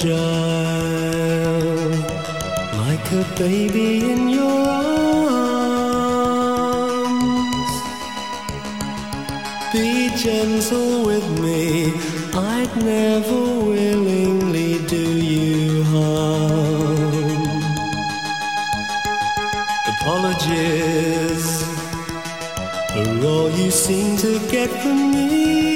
fragile, like a baby in your arms. Be gentle with me, I'd never willingly do you harm. Apologies are all you seem to get from me.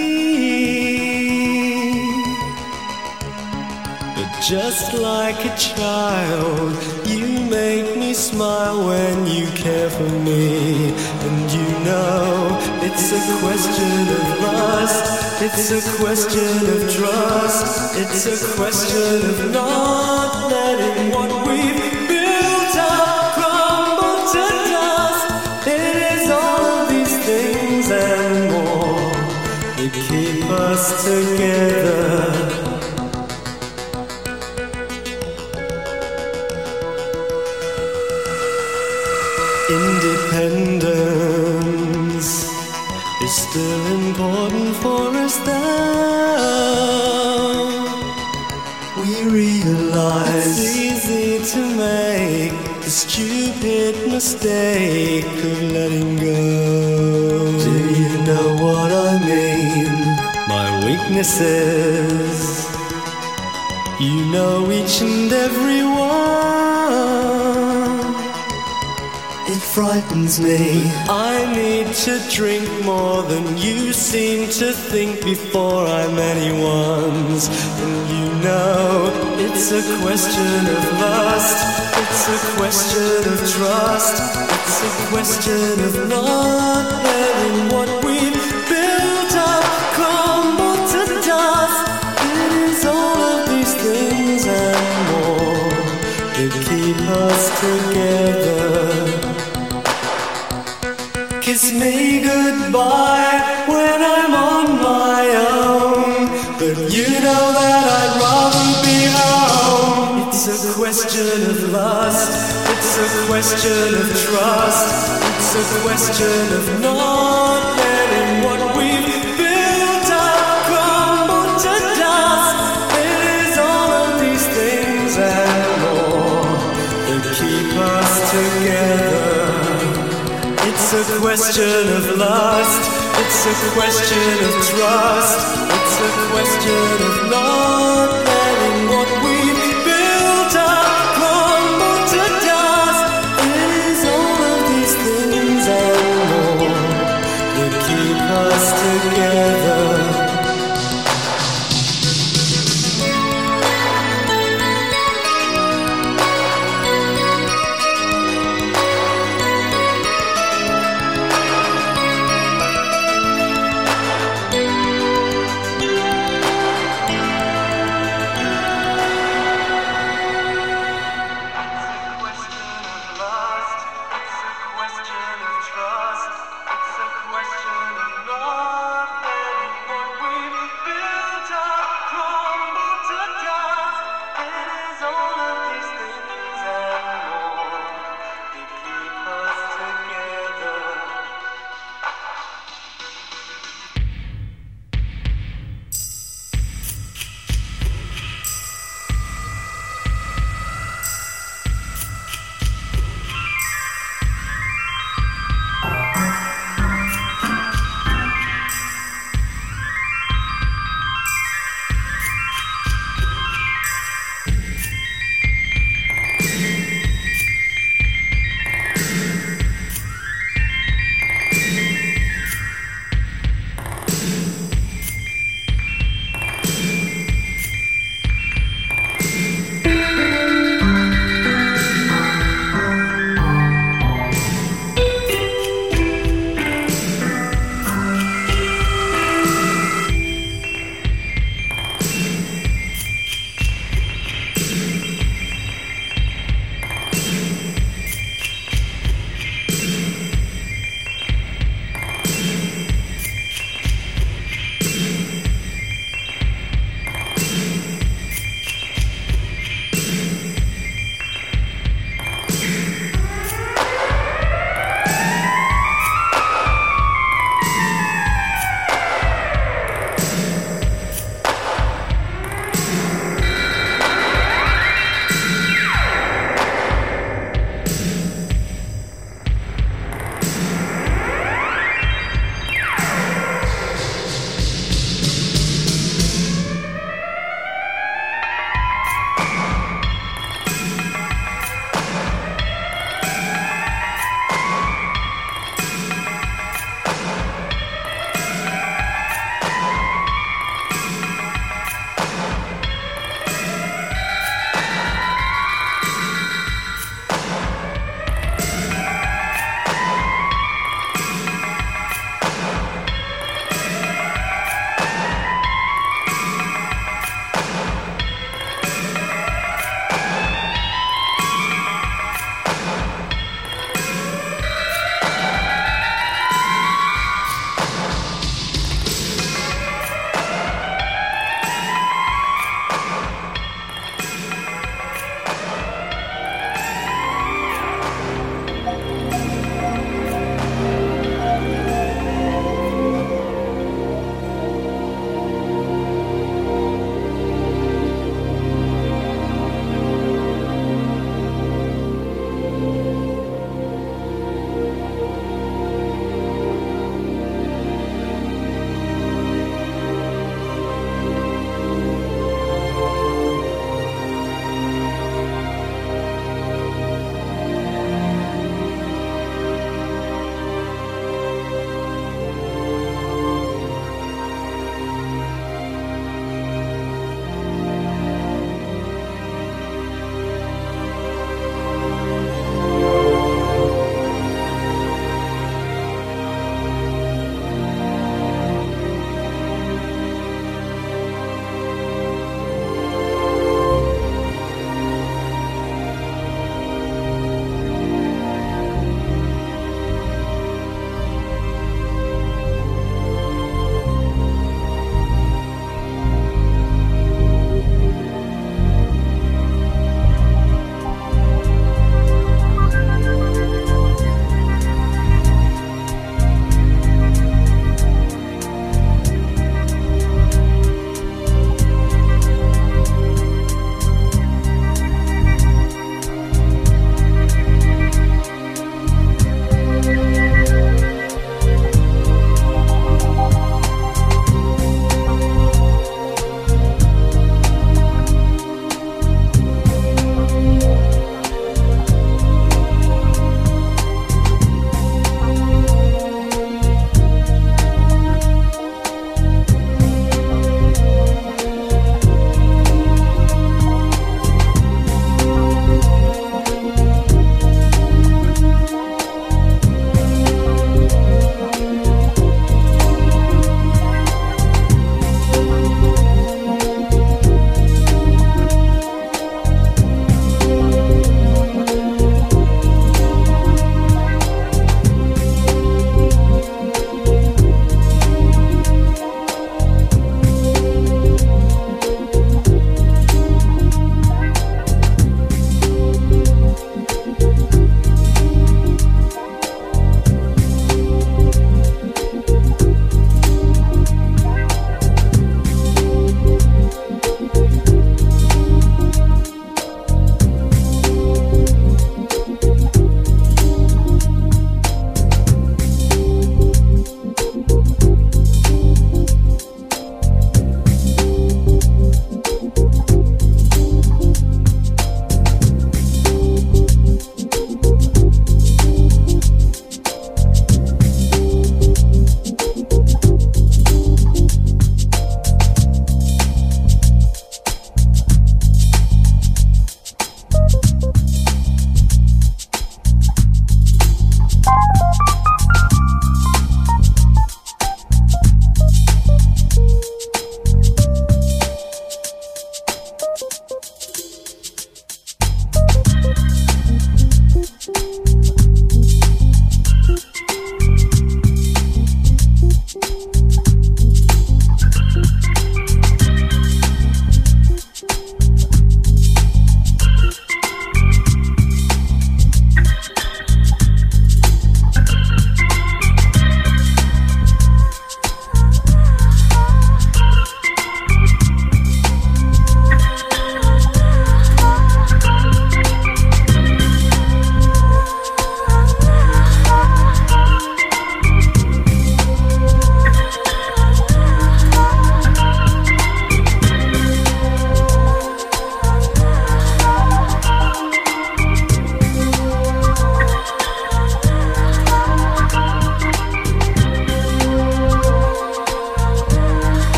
Just like a child, you make me smile when you care for me. And you know it's a question of lust, it's a question of trust, it's a question of not letting what we've built up crumble to dust. It is all of these things and more that keep us together. Independence is still important for us though. We realize it's easy to make the stupid mistake of letting go. Do you know what I mean? My weaknesses. You know each and every one. Frightens me. I need to drink more than you seem to think before I'm anyone's. And you know, it's a question of lust, it's a question of trust, it's a question of not letting what we've built up crumble to dust. It is all of these things and more that keep us together. Me goodbye when I'm on my own. But you know that I'd rather be home. It's a question of lust, it's a question of trust, it's a question of not It's a question of trust. It's a question of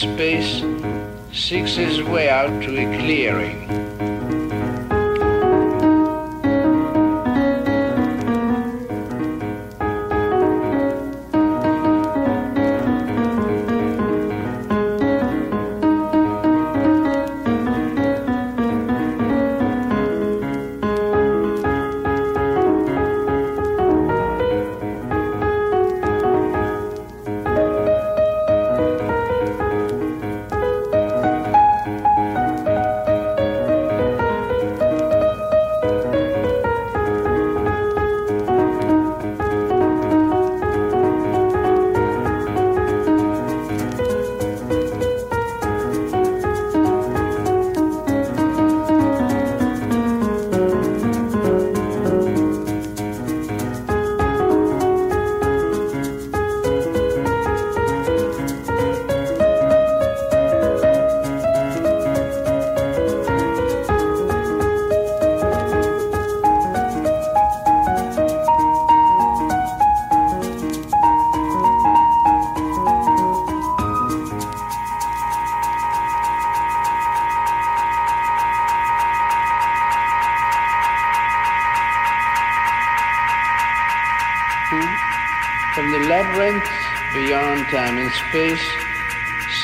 space seeks his way out to a clearing. Space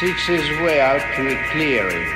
seeks his way out to a clearing.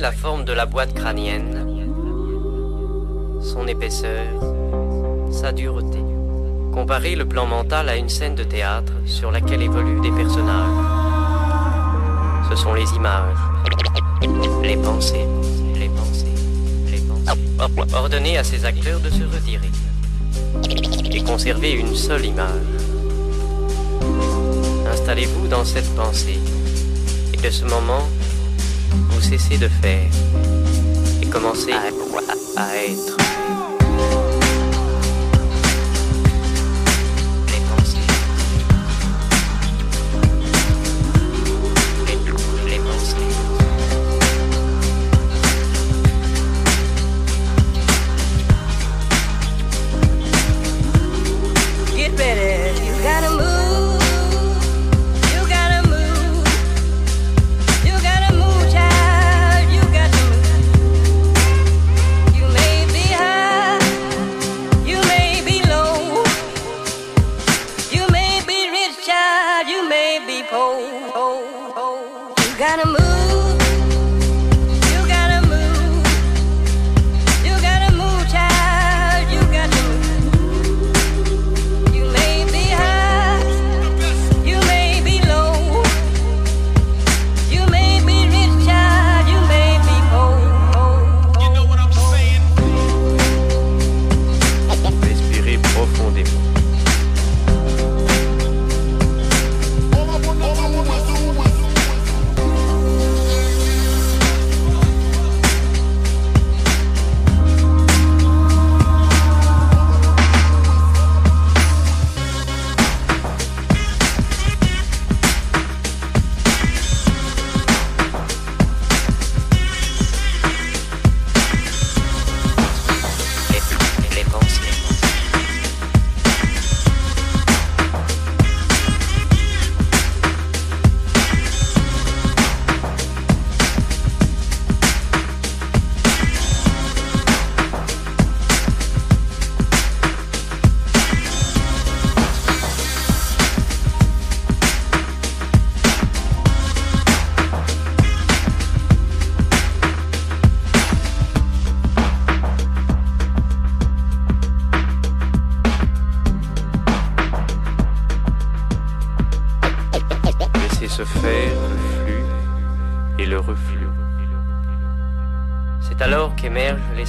La forme de la boîte crânienne, son épaisseur, sa dureté. Comparez le plan mental à une scène de théâtre sur laquelle évoluent des personnages. Ce sont les images, les pensées, les pensées, les pensées. Ordonnez à ces acteurs de se retirer et conservez une seule image. Installez-vous dans cette pensée et de ce moment, vous cessez de faire et commencez à, à être.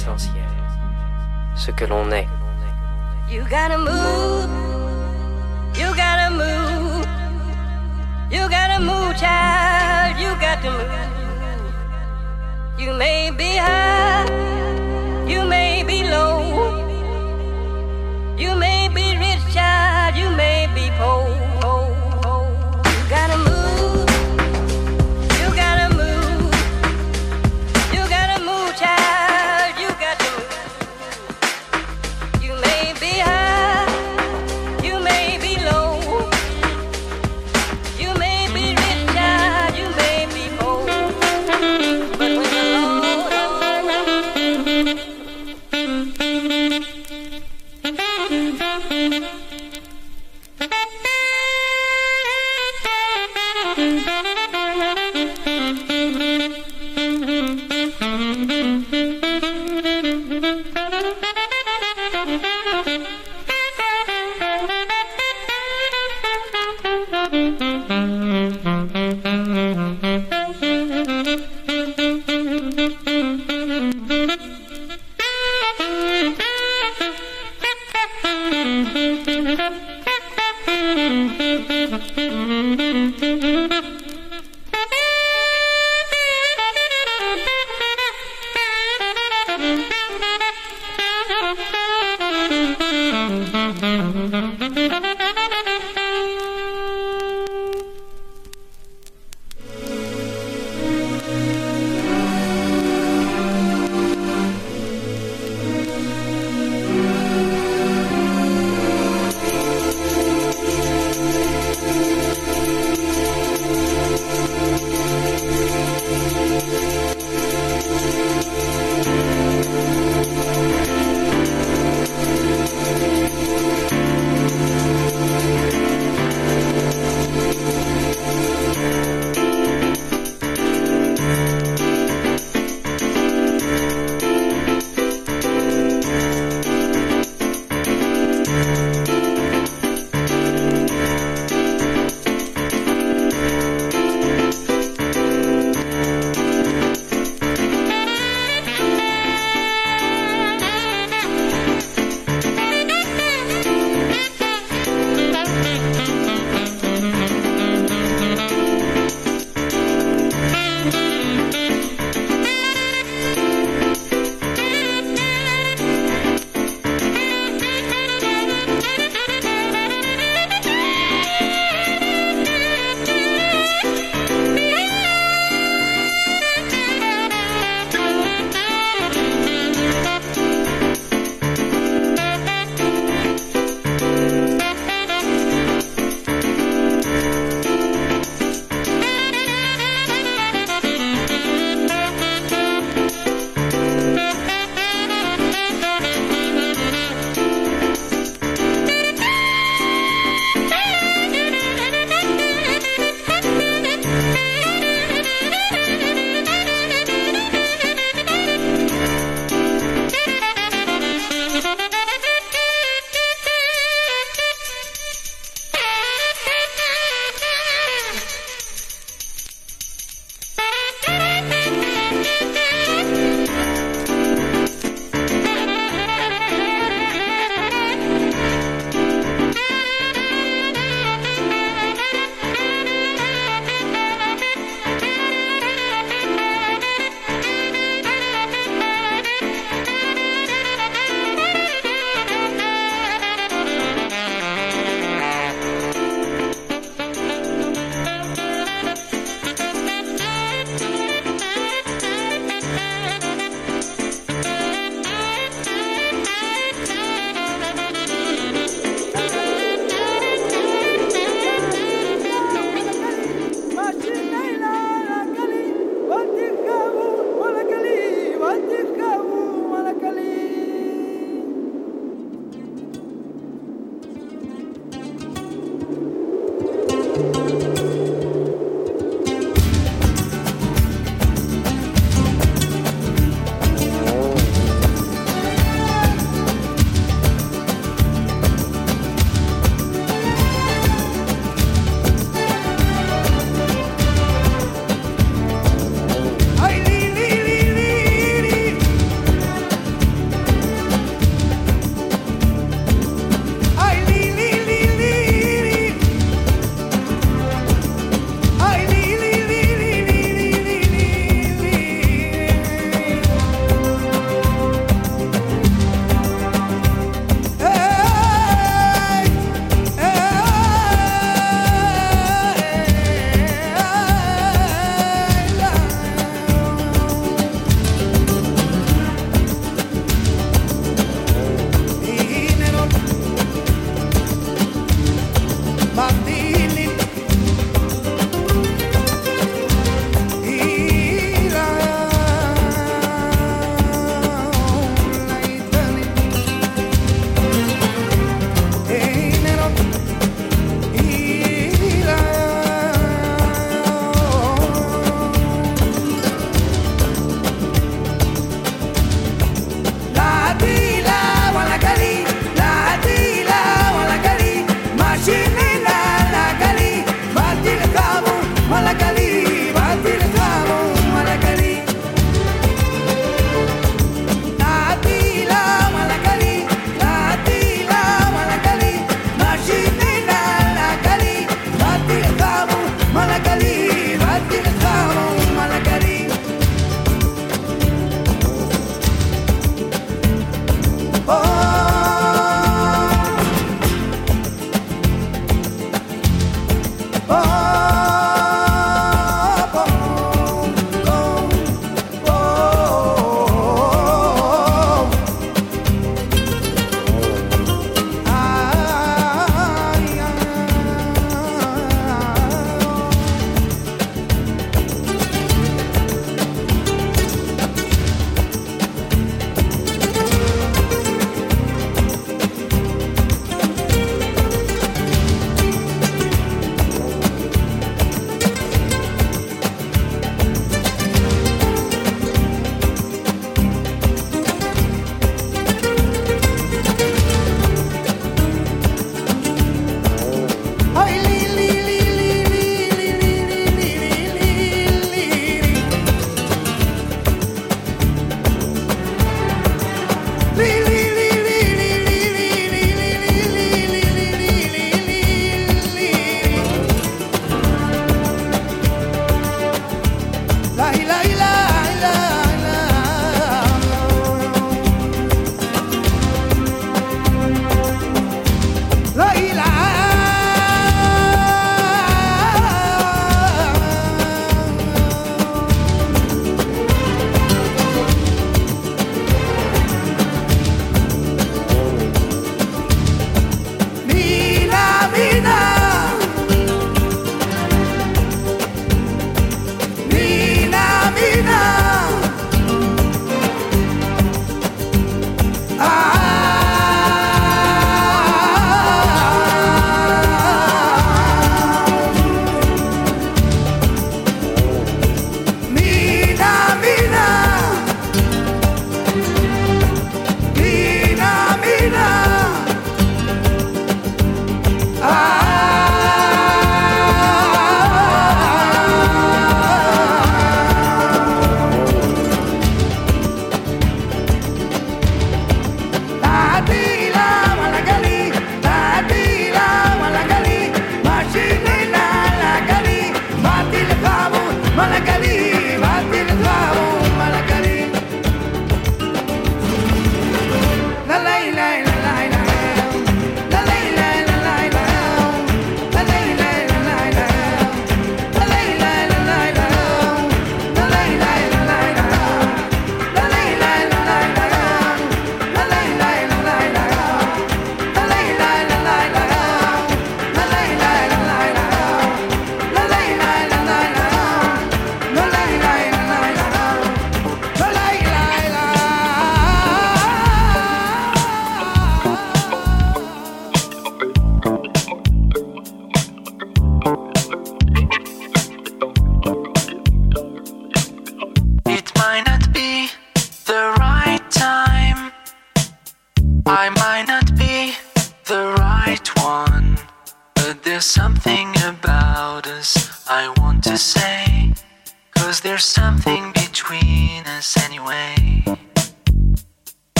l'essentiel, ce que l'on est. You gotta move, you gotta move, you gotta move, child, you gotta move. You may be high.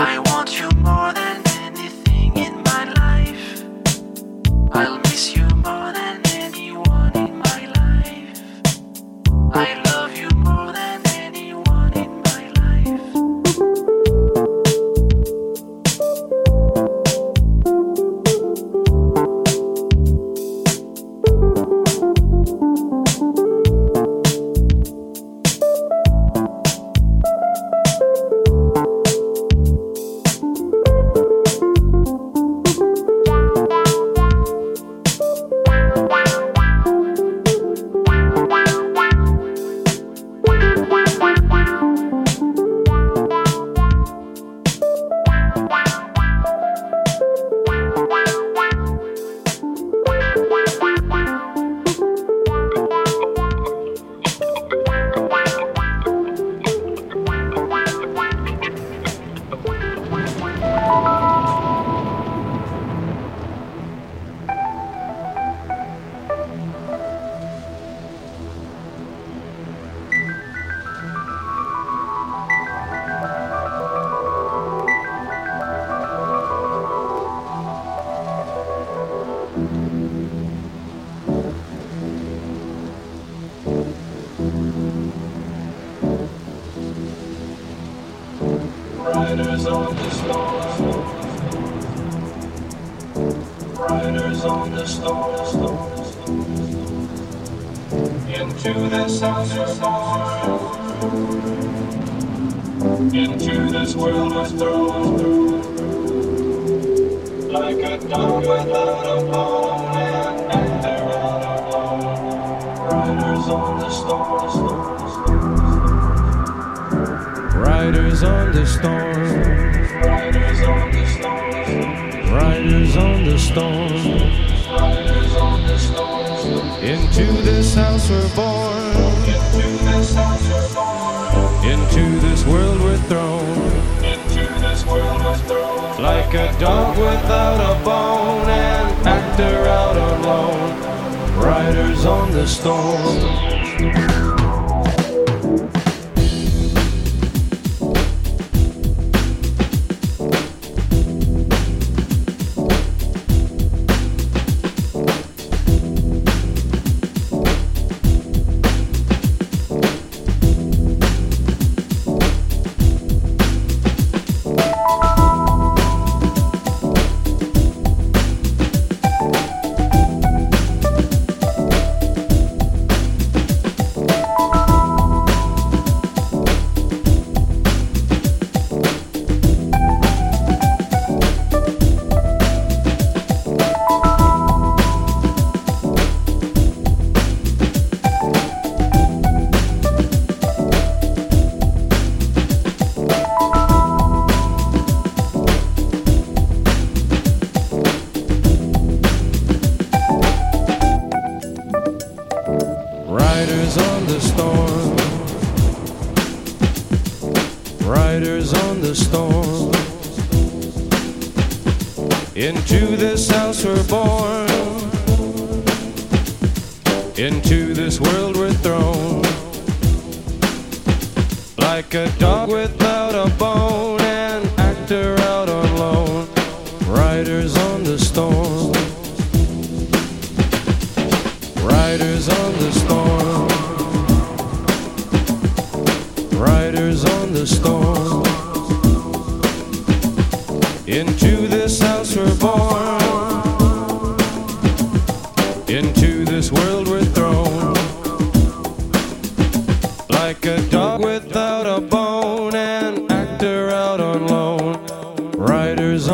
I want this house we're born. Into this house we're born. Into this world we're thrown. Into this world we're thrown. Like a dog without a bone, and actor out alone. Riders on the storm.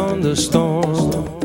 on the storm.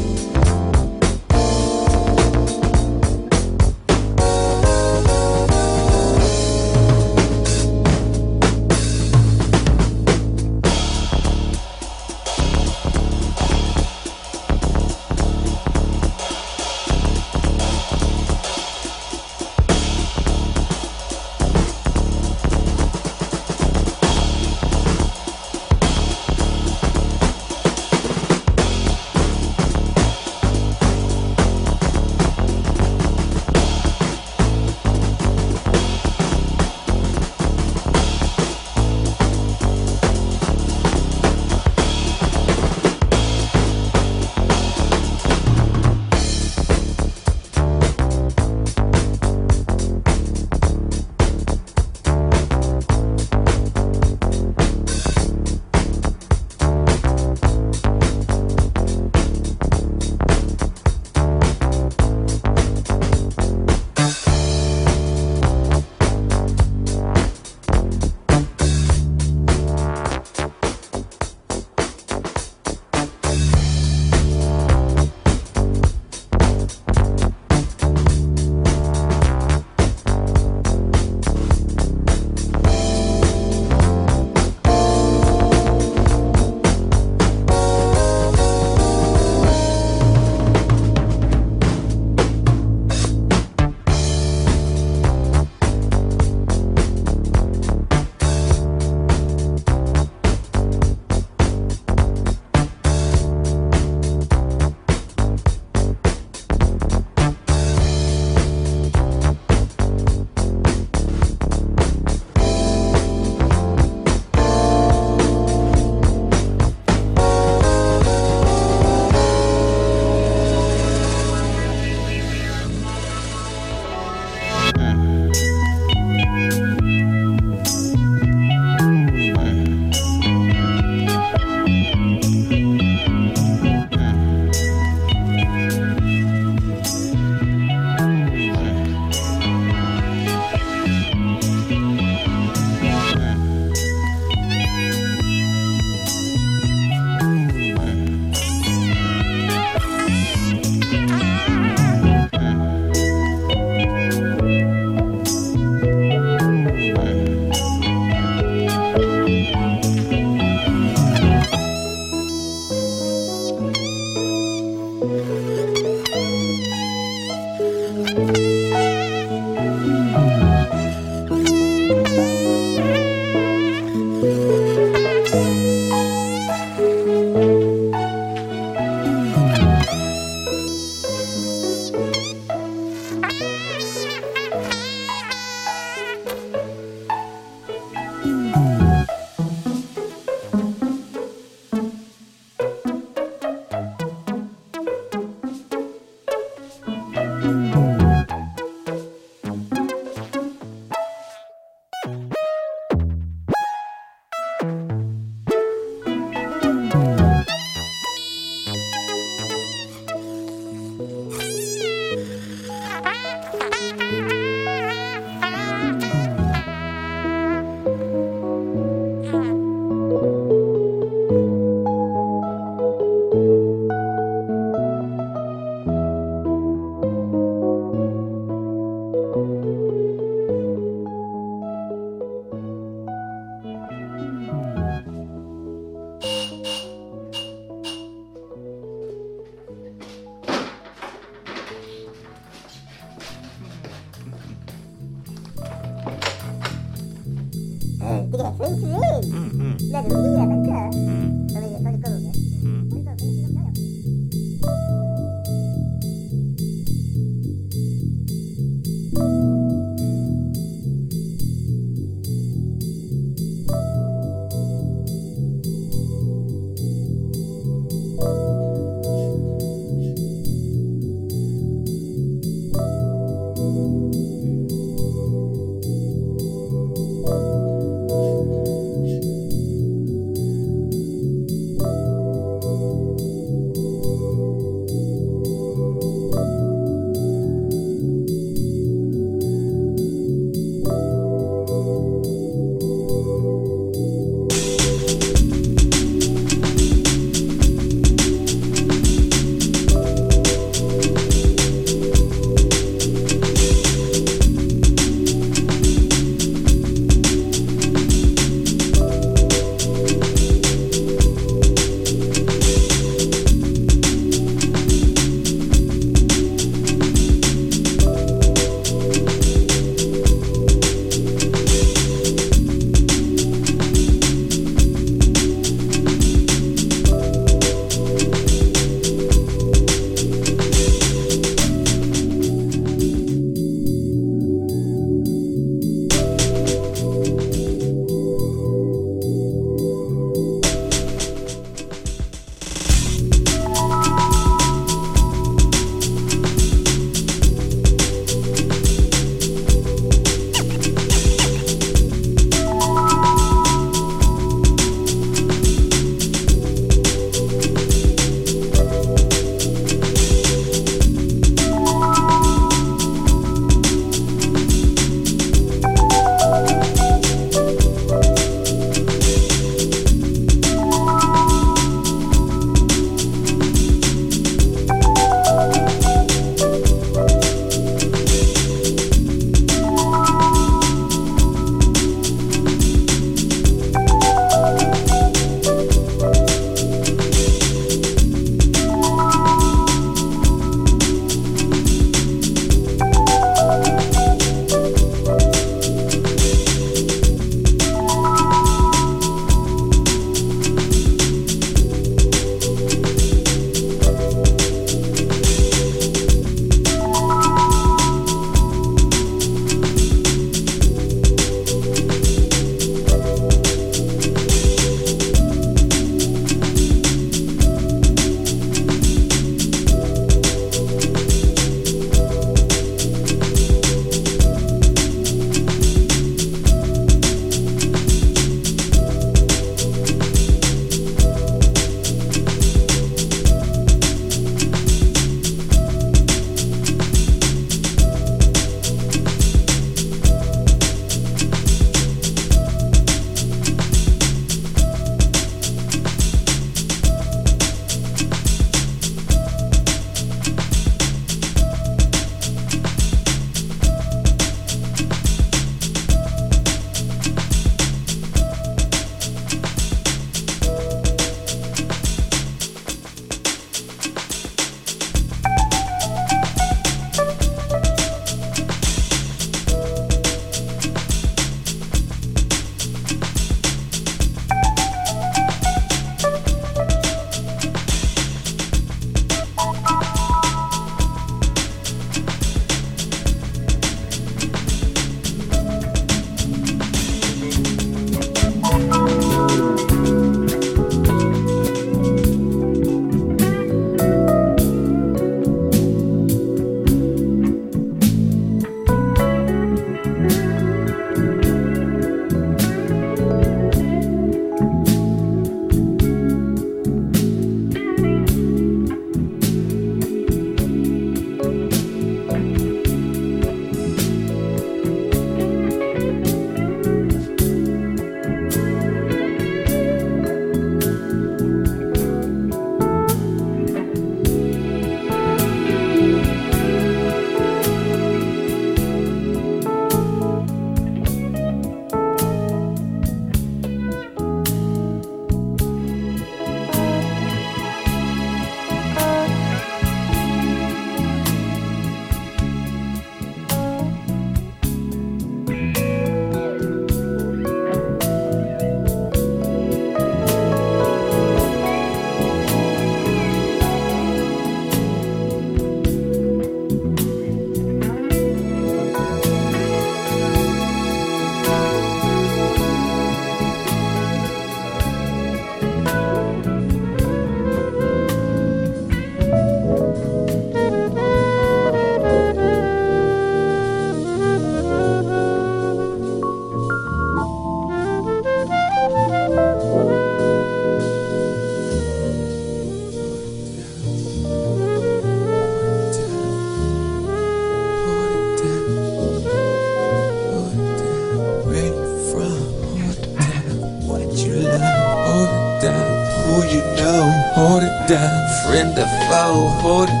por